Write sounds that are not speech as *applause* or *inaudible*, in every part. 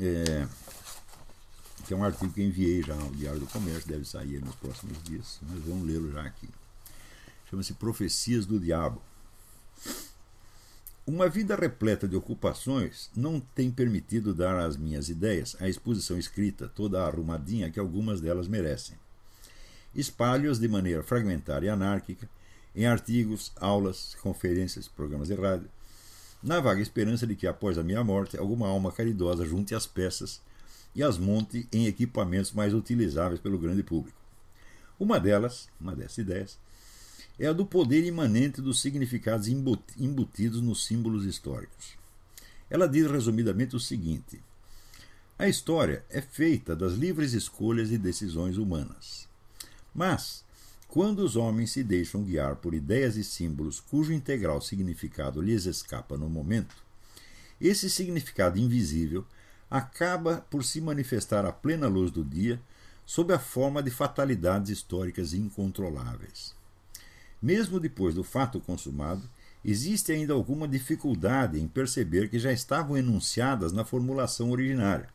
é, que é um artigo que enviei já ao Diário do Comércio, deve sair nos próximos dias, mas vamos lê-lo já aqui. Chama-se Profecias do Diabo. Uma vida repleta de ocupações não tem permitido dar às minhas ideias a exposição escrita, toda arrumadinha que algumas delas merecem. Espalho-as de maneira fragmentária e anárquica, em artigos, aulas, conferências, programas de rádio, na vaga esperança de que, após a minha morte, alguma alma caridosa junte as peças e as monte em equipamentos mais utilizáveis pelo grande público. Uma delas, uma dessas ideias, é a do poder imanente dos significados embutidos nos símbolos históricos. Ela diz resumidamente o seguinte: a história é feita das livres escolhas e decisões humanas. Mas, quando os homens se deixam guiar por ideias e símbolos cujo integral significado lhes escapa no momento, esse significado invisível acaba por se manifestar à plena luz do dia sob a forma de fatalidades históricas incontroláveis. Mesmo depois do fato consumado, existe ainda alguma dificuldade em perceber que já estavam enunciadas na formulação originária.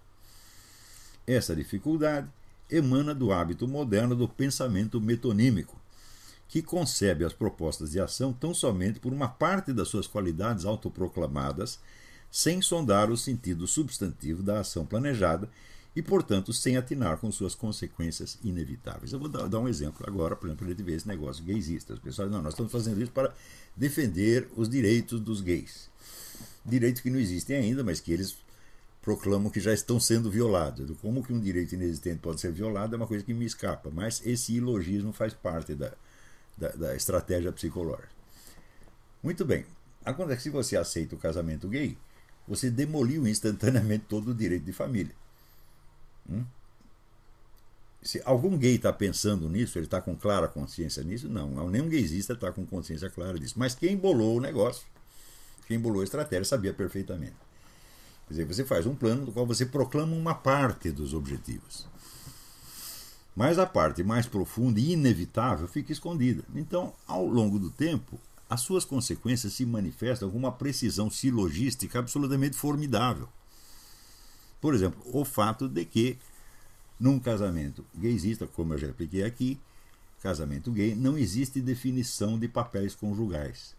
Essa dificuldade emana do hábito moderno do pensamento metonímico, que concebe as propostas de ação tão somente por uma parte das suas qualidades autoproclamadas, sem sondar o sentido substantivo da ação planejada e, portanto, sem atinar com suas consequências inevitáveis. Eu vou dar, um exemplo agora, por exemplo, para a gente ver esse negócio gaysista. Os pessoal não, nós estamos fazendo isso para defender os direitos dos gays. Direitos que não existem ainda, mas que eles proclamam que já estão sendo violados. Como que um direito inexistente pode ser violado é uma coisa que me escapa, mas esse ilogismo faz parte da, da, da estratégia psicológica. Muito bem. Que se você aceita o casamento gay, você demoliu instantaneamente todo o direito de família. Hum? Se algum gay está pensando nisso, ele está com clara consciência nisso? Não, nenhum gaysista está com consciência clara disso. Mas quem bolou o negócio, quem bolou a estratégia, sabia perfeitamente. Quer dizer, você faz um plano do qual você proclama uma parte dos objetivos. Mas a parte mais profunda e inevitável fica escondida. Então, ao longo do tempo, as suas consequências se manifestam com uma precisão silogística absolutamente formidável. Por exemplo, o fato de que, num casamento gaysista, como eu já expliquei aqui, casamento gay, não existe definição de papéis conjugais.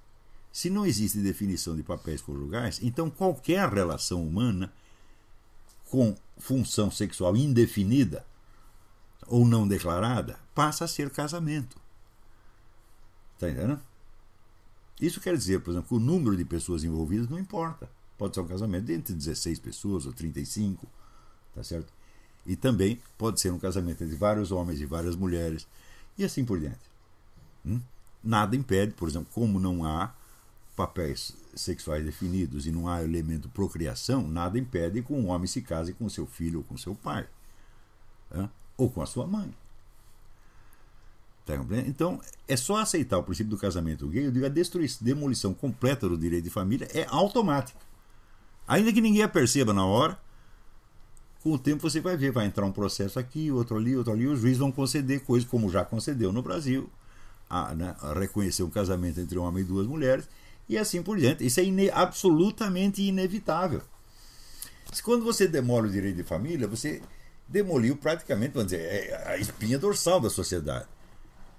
Se não existe definição de papéis conjugais, então qualquer relação humana com função sexual indefinida ou não declarada passa a ser casamento. Está entendendo? Isso quer dizer, por exemplo, que o número de pessoas envolvidas não importa. Pode ser um casamento entre 16 pessoas ou 35, tá certo? E também pode ser um casamento entre vários homens e várias mulheres, e assim por diante. Hum? Nada impede, por exemplo, como não há papéis sexuais definidos e não há elemento procriação, nada impede que um homem se case com seu filho ou com seu pai. Ou com a sua mãe. Tá então, é só aceitar o princípio do casamento gay, eu digo, a destruição, demolição completa do direito de família é automática. Ainda que ninguém a perceba na hora, com o tempo você vai ver, vai entrar um processo aqui, outro ali, outro ali, os juízes vão conceder coisas como já concedeu no Brasil, a, né, a reconhecer um casamento entre um homem e duas mulheres, e assim por diante. Isso é ine absolutamente inevitável. Se quando você demole o direito de família, você demoliu praticamente, vamos dizer, é a espinha dorsal da sociedade.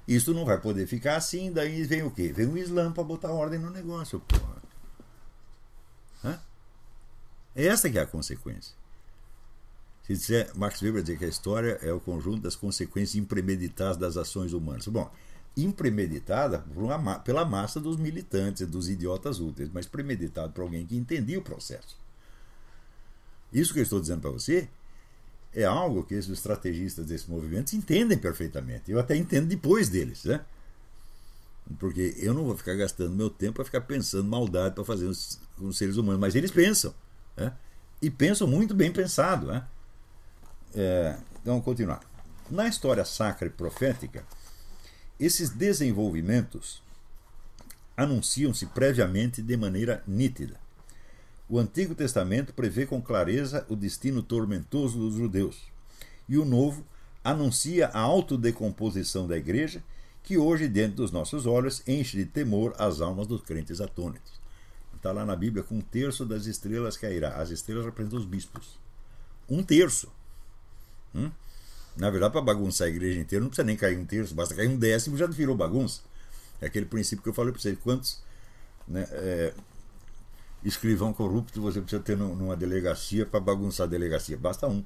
Isso não vai poder ficar assim, daí vem o quê? Vem o Islã para botar ordem no negócio, porra. Hã? Essa que é a consequência. Se disser, Max Weber dizer que a história é o conjunto das consequências impremeditadas das ações humanas. Bom, impremeditada pela massa dos militantes, dos idiotas úteis, mas premeditado por alguém que entendia o processo. Isso que eu estou dizendo para você é algo que esses estrategistas desses movimentos entendem perfeitamente. Eu até entendo depois deles, né? Porque eu não vou ficar gastando meu tempo para ficar pensando maldade para fazer os, os, seres humanos, mas eles pensam, né? E pensam muito bem pensado, né? É, então, continuar. Na história sacra e profética, esses desenvolvimentos anunciam-se previamente de maneira nítida. O Antigo Testamento prevê com clareza o destino tormentoso dos judeus, e o Novo anuncia a autodecomposição da igreja, que hoje, diante dos nossos olhos, enche de temor as almas dos crentes atônitos. Está lá na Bíblia com um terço das estrelas cairá. As estrelas representam os bispos. um terço. Hum? Na verdade, para bagunçar a igreja inteira, não precisa nem cair um terço, basta cair um décimo já virou bagunça. É aquele princípio que eu falei para vocês. Quantos né, é, escrivão corrupto você precisa ter numa delegacia para bagunçar a delegacia? Basta um.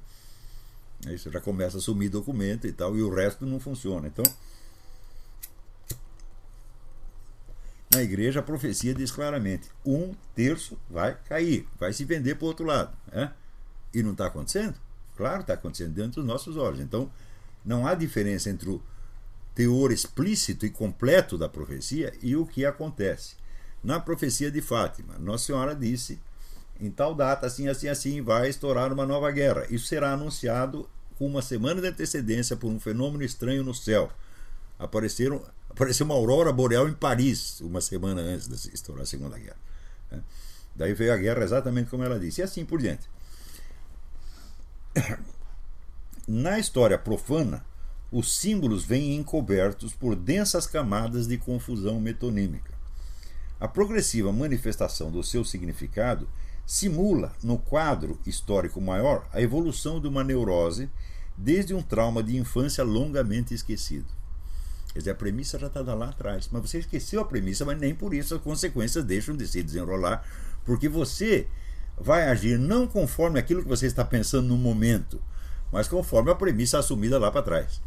Aí você já começa a sumir documento e tal, e o resto não funciona. Então, na igreja a profecia diz claramente: um terço vai cair, vai se vender para o outro lado. Né? E não está acontecendo? Claro, está acontecendo diante dos nossos olhos. Então, não há diferença entre o teor explícito e completo da profecia e o que acontece. Na profecia de Fátima, Nossa Senhora disse: em tal data, assim, assim, assim, vai estourar uma nova guerra. Isso será anunciado com uma semana de antecedência por um fenômeno estranho no céu. Apareceram, apareceu uma aurora boreal em Paris, uma semana antes de estourar a Segunda Guerra. Né? Daí veio a guerra exatamente como ela disse, e assim por diante. Na história profana, os símbolos vêm encobertos por densas camadas de confusão metonímica. A progressiva manifestação do seu significado simula, no quadro histórico maior, a evolução de uma neurose desde um trauma de infância longamente esquecido. Quer dizer, a premissa já está lá atrás, mas você esqueceu a premissa, mas nem por isso as consequências deixam de se desenrolar, porque você vai agir não conforme aquilo que você está pensando no momento, mas conforme a premissa assumida lá para trás.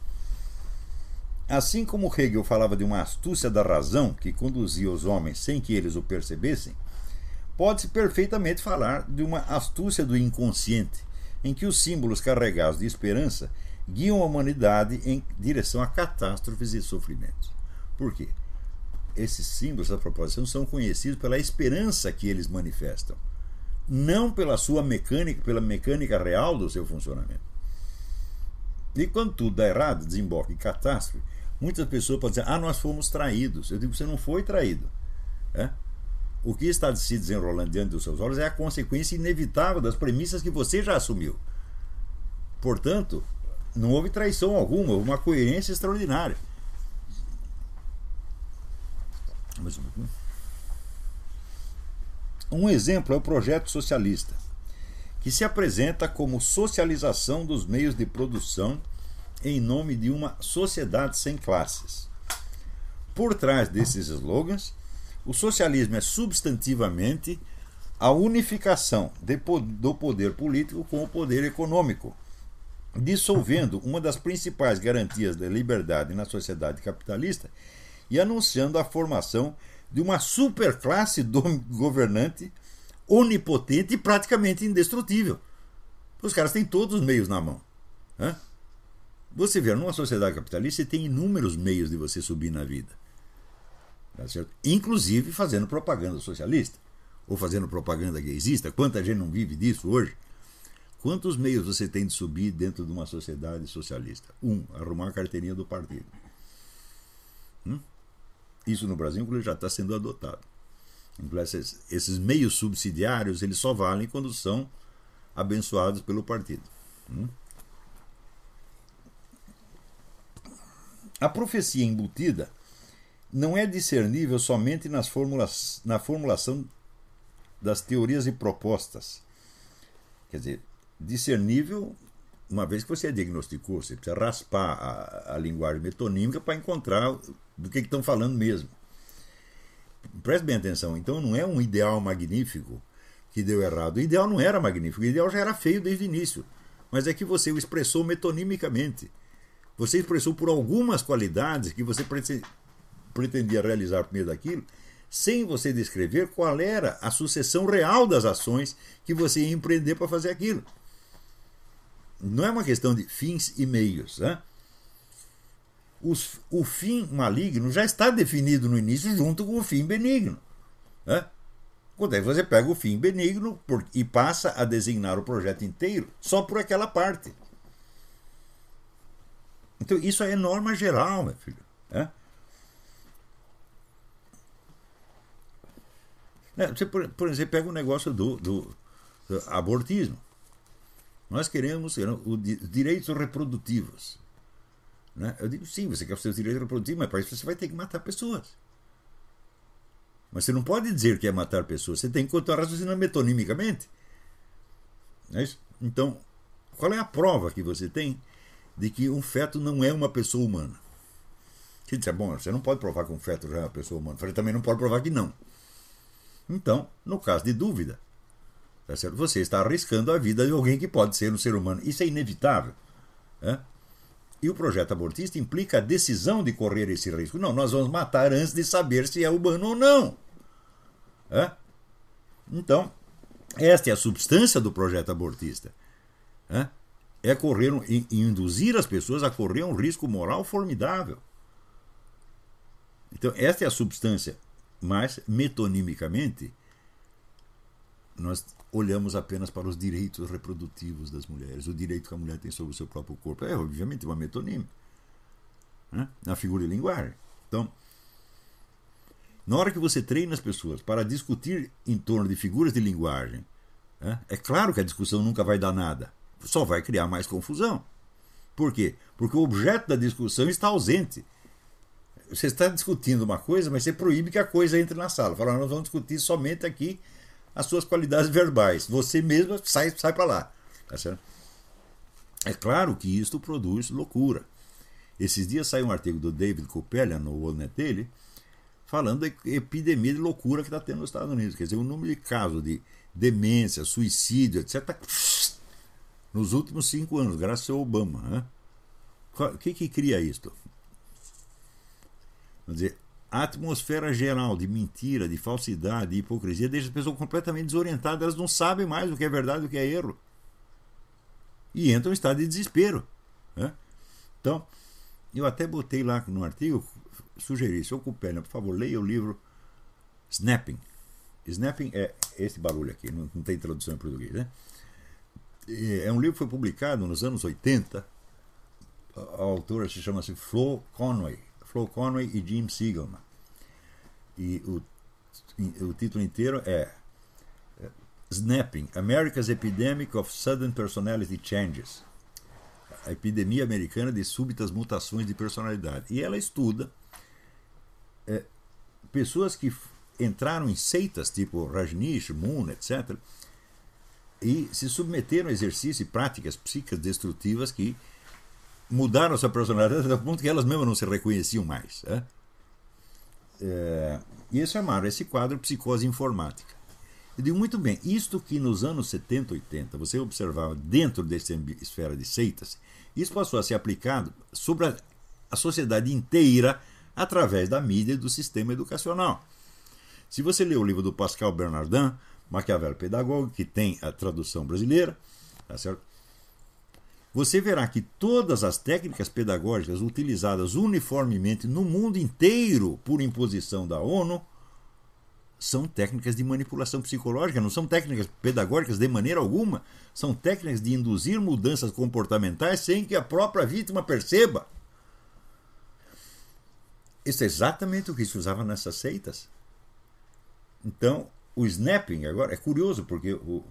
Assim como Hegel falava de uma astúcia da razão que conduzia os homens sem que eles o percebessem, pode-se perfeitamente falar de uma astúcia do inconsciente, em que os símbolos carregados de esperança guiam a humanidade em direção a catástrofes e sofrimentos. Por quê? Esses símbolos da proposição são conhecidos pela esperança que eles manifestam, não pela sua mecânica, pela mecânica real do seu funcionamento. E quando tudo dá errado, desemboca em catástrofe, muitas pessoas podem dizer: ah, nós fomos traídos. Eu digo: você não foi traído. É? O que está se desenrolando diante dos seus olhos é a consequência inevitável das premissas que você já assumiu. Portanto, não houve traição alguma, houve uma coerência extraordinária. Um exemplo é o projeto socialista, que se apresenta como socialização dos meios de produção em nome de uma sociedade sem classes. Por trás desses slogans, o socialismo é substantivamente a unificação de, do poder político com o poder econômico, dissolvendo uma das principais garantias da liberdade na sociedade capitalista e anunciando a formação de uma superclasse *laughs* governante onipotente e praticamente indestrutível. Os caras têm todos os meios na mão. Né? Você vê, numa sociedade capitalista, você tem inúmeros meios de você subir na vida. Tá Inclusive fazendo propaganda socialista. Ou fazendo propaganda gaysista. Quanta gente não vive disso hoje? Quantos meios você tem de subir dentro de uma sociedade socialista? Um, arrumar a carteirinha do partido. Hum? Isso no Brasil já está sendo adotado. Esses, esses meios subsidiários eles só valem quando são abençoados pelo partido. Hum? A profecia embutida não é discernível somente nas na formulação das teorias e propostas. Quer dizer, discernível, uma vez que você diagnosticou, você precisa raspar a, a linguagem metonímica para encontrar do que estão falando mesmo. Preste bem atenção, então não é um ideal magnífico que deu errado. O ideal não era magnífico, o ideal já era feio desde o início. Mas é que você o expressou metonimicamente. Você expressou por algumas qualidades que você pretendia realizar por meio daquilo, sem você descrever qual era a sucessão real das ações que você ia empreender para fazer aquilo. Não é uma questão de fins e meios. Né? Os, o fim maligno já está definido no início junto com o fim benigno. Né? Quando aí você pega o fim benigno por, e passa a designar o projeto inteiro só por aquela parte. Então, isso é norma geral, meu filho. Né? Você, por, por exemplo, pega o negócio do, do, do abortismo. Nós queremos os direitos reprodutivos. Né? Eu digo, sim, você quer os seus direitos reprodutivos, mas para isso você vai ter que matar pessoas. Mas você não pode dizer que é matar pessoas, você tem que contar raciocinando metonimicamente. É isso? Então, Qual é a prova que você tem de que um feto não é uma pessoa humana? Você diz, bom, você não pode provar que um feto já é uma pessoa humana. Falei, também não pode provar que não. Então, no caso de dúvida, tá você está arriscando a vida de alguém que pode ser um ser humano. Isso é inevitável. Né? E o projeto abortista implica a decisão de correr esse risco. Não, nós vamos matar antes de saber se é humano ou não. É? Então, esta é a substância do projeto abortista. É, é correr, induzir as pessoas a correr um risco moral formidável. Então, esta é a substância. Mas, metonimicamente, nós olhamos apenas para os direitos reprodutivos das mulheres, o direito que a mulher tem sobre o seu próprio corpo. É, obviamente, uma metonímia. Né? Na figura de linguagem. Então, na hora que você treina as pessoas para discutir em torno de figuras de linguagem, né, é claro que a discussão nunca vai dar nada. Só vai criar mais confusão. Por quê? Porque o objeto da discussão está ausente. Você está discutindo uma coisa, mas você proíbe que a coisa entre na sala. Fala, nós vamos discutir somente aqui as suas qualidades verbais. Você mesma sai, sai para lá. Tá certo? É claro que isto produz loucura. Esses dias saiu um artigo do David Coppelia no World dele, falando da epidemia de loucura que está tendo nos Estados Unidos. Quer dizer, o número de casos de demência, suicídio, etc., tá nos últimos cinco anos, graças ao Obama. Né? O que, que cria isto? Quer dizer, a atmosfera geral de mentira, de falsidade, de hipocrisia deixa as pessoas completamente desorientadas, elas não sabem mais o que é verdade e o que é erro. E entram em estado de desespero. Né? Então, eu até botei lá no artigo sugerir, seu Cupélia, por favor, leia o livro Snapping. Snapping é esse barulho aqui, não, não tem tradução em português, né? É um livro que foi publicado nos anos 80. A autora se chama-se Flo Conway. Flo Conway e Jim Siegelman. E o, o título inteiro é, é Snapping, America's Epidemic of Sudden Personality Changes. A epidemia americana de súbitas mutações de personalidade. E ela estuda é, pessoas que entraram em seitas tipo Rajneesh, Moon, etc., e se submeteram a exercício e práticas psíquicas destrutivas que mudaram sua personalidade até ponto que elas mesmas não se reconheciam mais. É? É, e eles chamaram esse quadro psicose informática. Eu digo muito bem, isto que nos anos 70, 80 você observava dentro dessa esfera de seitas, isso passou a ser aplicado sobre a, a sociedade inteira através da mídia e do sistema educacional. Se você ler o livro do Pascal Bernardin, Maquiavel Pedagogo, que tem a tradução brasileira, tá certo? Você verá que todas as técnicas pedagógicas utilizadas uniformemente no mundo inteiro por imposição da ONU são técnicas de manipulação psicológica, não são técnicas pedagógicas de maneira alguma, são técnicas de induzir mudanças comportamentais sem que a própria vítima perceba. Isso é exatamente o que se usava nessas seitas. Então, o snapping agora é curioso, porque o,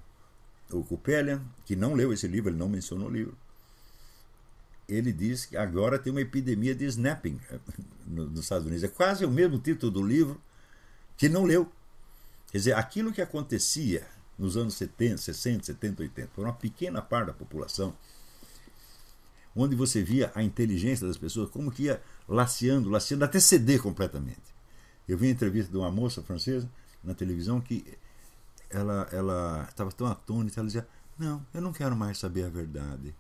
o Kupelian, que não leu esse livro, ele não mencionou o livro, ele diz que agora tem uma epidemia de snapping nos Estados Unidos. É quase o mesmo título do livro que não leu. Quer dizer, aquilo que acontecia nos anos 70, 60, 70, 80, por uma pequena parte da população, onde você via a inteligência das pessoas, como que ia laceando, laceando, até ceder completamente. Eu vi uma entrevista de uma moça francesa na televisão que ela estava tão atônita, ela dizia: Não, eu não quero mais saber a verdade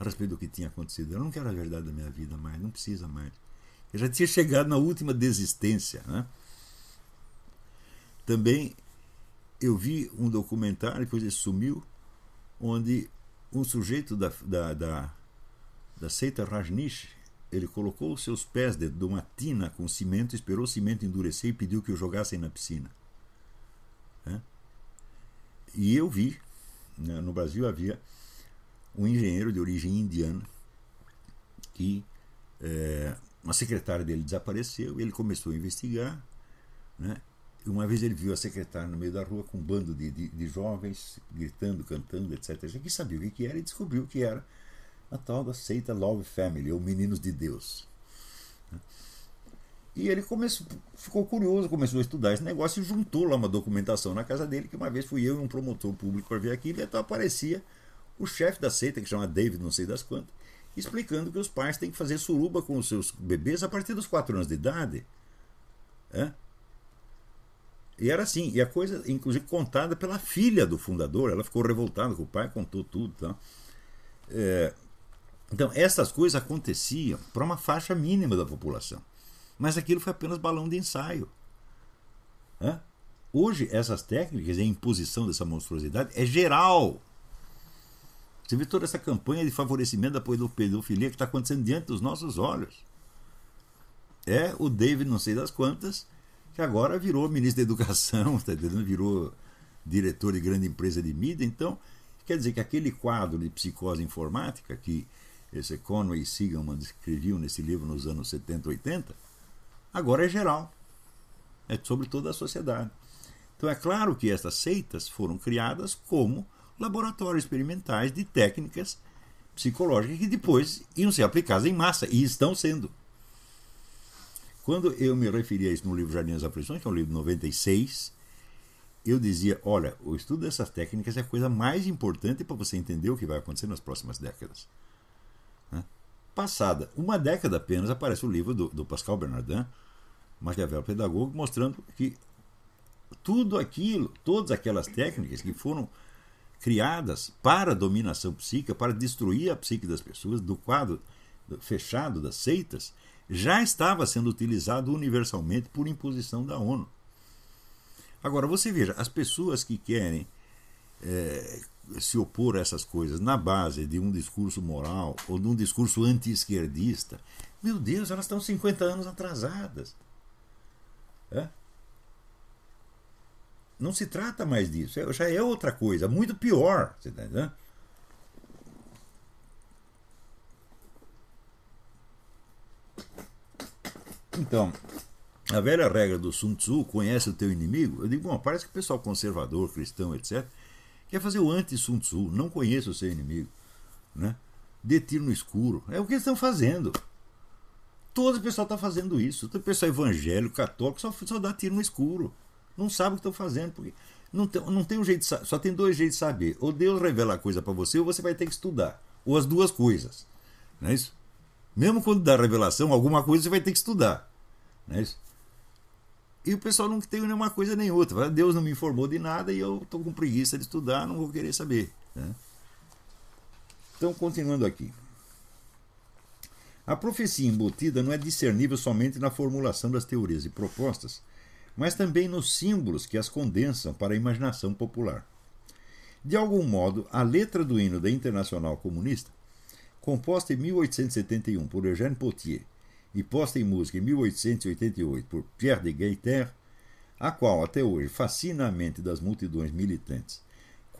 a respeito do que tinha acontecido. Eu não quero a verdade da minha vida mais, não precisa mais. Eu já tinha chegado na última desistência. Né? Também eu vi um documentário, depois ele sumiu, onde um sujeito da, da, da, da seita Rajnish ele colocou os seus pés dentro de uma tina com cimento, esperou o cimento endurecer e pediu que o jogassem na piscina. É? E eu vi, né, no Brasil havia um engenheiro de origem indiana que é, uma secretária dele desapareceu, ele começou a investigar, né? Uma vez ele viu a secretária no meio da rua com um bando de, de, de jovens gritando, cantando, etc. Ele quis saber o que era e descobriu que era a tal da seita Love Family, ou Meninos de Deus. E ele começou, ficou curioso, começou a estudar esse negócio e juntou lá uma documentação na casa dele, que uma vez fui eu e um promotor público para ver aquilo, e então aparecia o chefe da seita, que chama David não sei das quantas, explicando que os pais têm que fazer suruba com os seus bebês a partir dos 4 anos de idade. É? E era assim, e a coisa, inclusive, contada pela filha do fundador, ela ficou revoltada com o pai, contou tudo. Tá? É, então, essas coisas aconteciam para uma faixa mínima da população. Mas aquilo foi apenas balão de ensaio. É? Hoje, essas técnicas e a imposição dessa monstruosidade é geral. Você vê toda essa campanha de favorecimento da pedofilia que está acontecendo diante dos nossos olhos. É o David, não sei das quantas, que agora virou ministro da Educação, *laughs* tá virou diretor de grande empresa de mídia. Então, quer dizer que aquele quadro de psicose informática que esse Conway e Sigelman escreviam nesse livro nos anos 70, 80, agora é geral. É sobre toda a sociedade. Então é claro que estas seitas foram criadas como laboratórios experimentais de técnicas psicológicas que depois iam ser aplicadas em massa, e estão sendo. Quando eu me referi a isso no livro Jardim das Aflições, que é um livro de 96, eu dizia: olha, o estudo dessas técnicas é a coisa mais importante para você entender o que vai acontecer nas próximas décadas. Né? Passada uma década apenas, aparece o livro do, do Pascal Bernardin, Maquiavel Pedagogo, mostrando que tudo aquilo, todas aquelas técnicas que foram criadas para dominação psíquica, para destruir a psique das pessoas, do quadro fechado das seitas, já estava sendo utilizado universalmente por imposição da ONU. Agora, você veja, as pessoas que querem é, se opor a essas coisas na base de um discurso moral ou de um discurso anti-esquerdista, meu Deus, elas estão 50 anos atrasadas. É? Não se trata mais disso, é, já é outra coisa, muito pior. Você tá entendendo? Então, a velha regra do Sun Tzu, conhece o teu inimigo, eu digo, bom, parece que o pessoal conservador, cristão, etc., quer fazer o anti-Sun Tzu, não conheça o seu inimigo. Né? Dê tiro no escuro. É o que eles estão fazendo. Todo o pessoal está fazendo isso. Todo o pessoal evangélico, católico, só, só dá tiro no escuro. Não sabe o que estão fazendo. Porque não tem, não tem um jeito de, Só tem dois jeitos de saber. Ou Deus revela a coisa para você, ou você vai ter que estudar. Ou as duas coisas. Não é isso? Mesmo quando dá revelação, alguma coisa você vai ter que estudar. Não é isso? E o pessoal não tem nenhuma coisa nem outra. Deus não me informou de nada e eu estou com preguiça de estudar, não vou querer saber. Né? Então, continuando aqui. A profecia embutida não é discernível somente na formulação das teorias e propostas, mas também nos símbolos que as condensam para a imaginação popular. De algum modo, a letra do hino da Internacional Comunista, composta em 1871 por Eugène Potier e posta em música em 1888 por Pierre de Gaiter, a qual até hoje fascina a mente das multidões militantes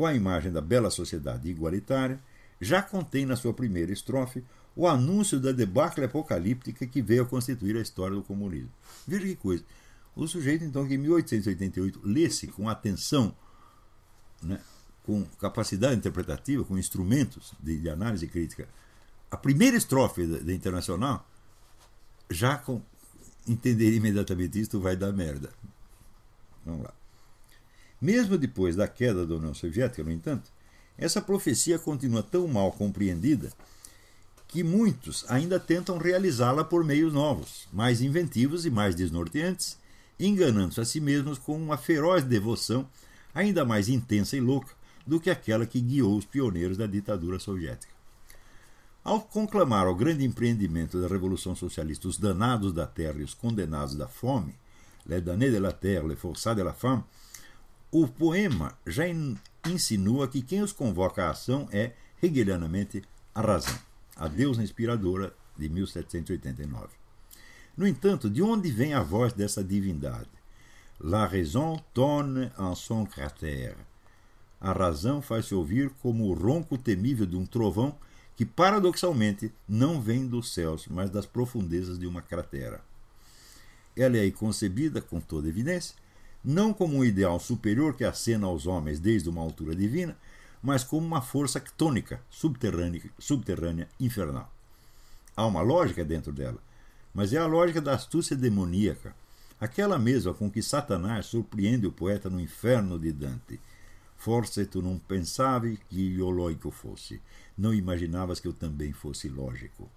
com a imagem da bela sociedade igualitária, já contém na sua primeira estrofe o anúncio da debacle apocalíptica que veio a constituir a história do comunismo. Veja que coisa. O sujeito, então, que em 1888 lesse com atenção, né, com capacidade interpretativa, com instrumentos de, de análise crítica, a primeira estrofe da, da Internacional, já com, entender imediatamente isso vai dar merda. Vamos lá. Mesmo depois da queda da União Soviética, no entanto, essa profecia continua tão mal compreendida que muitos ainda tentam realizá-la por meios novos, mais inventivos e mais desnorteantes, enganando-se a si mesmos com uma feroz devoção ainda mais intensa e louca do que aquela que guiou os pioneiros da ditadura soviética. Ao conclamar ao grande empreendimento da Revolução Socialista os danados da terra e os condenados da fome, Les damnés de la terre, les forçats de la femme, o poema já insinua que quem os convoca à ação é, hegelianamente, a razão, a deusa inspiradora de 1789. No entanto, de onde vem a voz dessa divindade? La raison tonne en son cratère. A razão faz-se ouvir como o ronco temível de um trovão que paradoxalmente não vem dos céus, mas das profundezas de uma cratera. Ela é concebida, com toda evidência, não como um ideal superior que acena aos homens desde uma altura divina, mas como uma força ctônica, subterrânea, subterrânea infernal. Há uma lógica dentro dela, mas é a lógica da astúcia demoníaca, aquela mesma com que Satanás surpreende o poeta no inferno de Dante. Forse tu não pensavi que io loico fosse. Não imaginavas que eu também fosse lógico.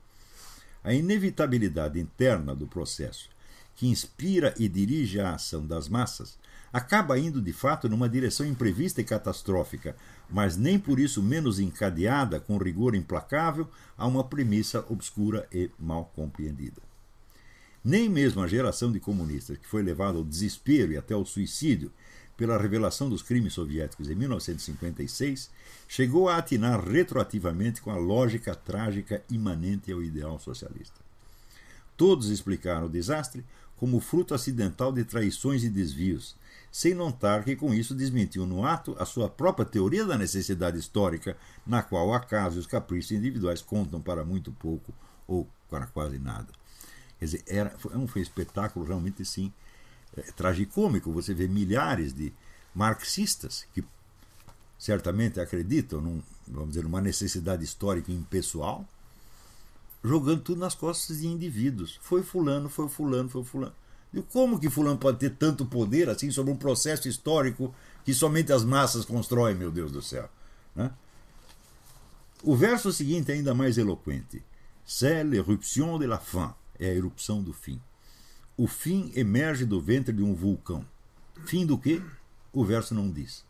A inevitabilidade interna do processo, que inspira e dirige a ação das massas, acaba indo de fato numa direção imprevista e catastrófica, mas nem por isso menos encadeada com rigor implacável a uma premissa obscura e mal compreendida. Nem mesmo a geração de comunistas que foi levada ao desespero e até ao suicídio pela revelação dos crimes soviéticos em 1956 chegou a atinar retroativamente com a lógica trágica imanente ao ideal socialista. Todos explicaram o desastre como fruto acidental de traições e desvios, sem notar que com isso desmentiu no ato a sua própria teoria da necessidade histórica, na qual o acaso e os caprichos individuais contam para muito pouco ou para quase nada. Quer dizer, era, foi, um, foi um espetáculo realmente sim é, tragicômico. Você vê milhares de marxistas que certamente acreditam num, vamos dizer, numa necessidade histórica impessoal, jogando tudo nas costas de indivíduos. Foi fulano, foi fulano, foi fulano. E como que fulano pode ter tanto poder assim sobre um processo histórico que somente as massas constroem, meu Deus do céu? Né? O verso seguinte é ainda mais eloquente. C'est l'éruption de la fin. É a erupção do fim. O fim emerge do ventre de um vulcão. Fim do quê? O verso não diz.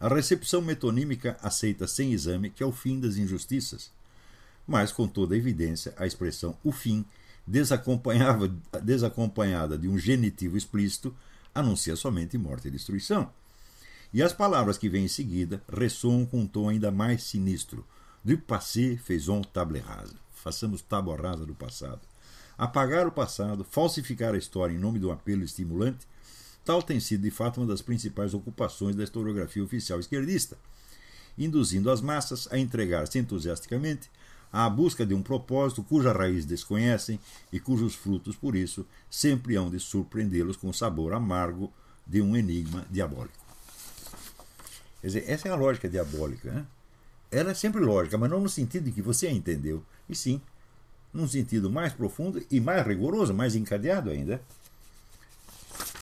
A recepção metonímica aceita sem exame que é o fim das injustiças. Mas, com toda evidência, a expressão o fim desacompanhada de um genitivo explícito, anuncia somente morte e destruição. E as palavras que vêm em seguida ressoam com um tom ainda mais sinistro. Du passé faisons table rasa. Façamos tábua rasa do passado. Apagar o passado, falsificar a história em nome de um apelo estimulante, tal tem sido de fato uma das principais ocupações da historiografia oficial esquerdista, induzindo as massas a entregar-se entusiasticamente à busca de um propósito cuja raiz desconhecem e cujos frutos, por isso, sempre hão de surpreendê-los com o sabor amargo de um enigma diabólico. Quer dizer, essa é a lógica diabólica. Né? Ela é sempre lógica, mas não no sentido de que você a entendeu, e sim num sentido mais profundo e mais rigoroso, mais encadeado ainda.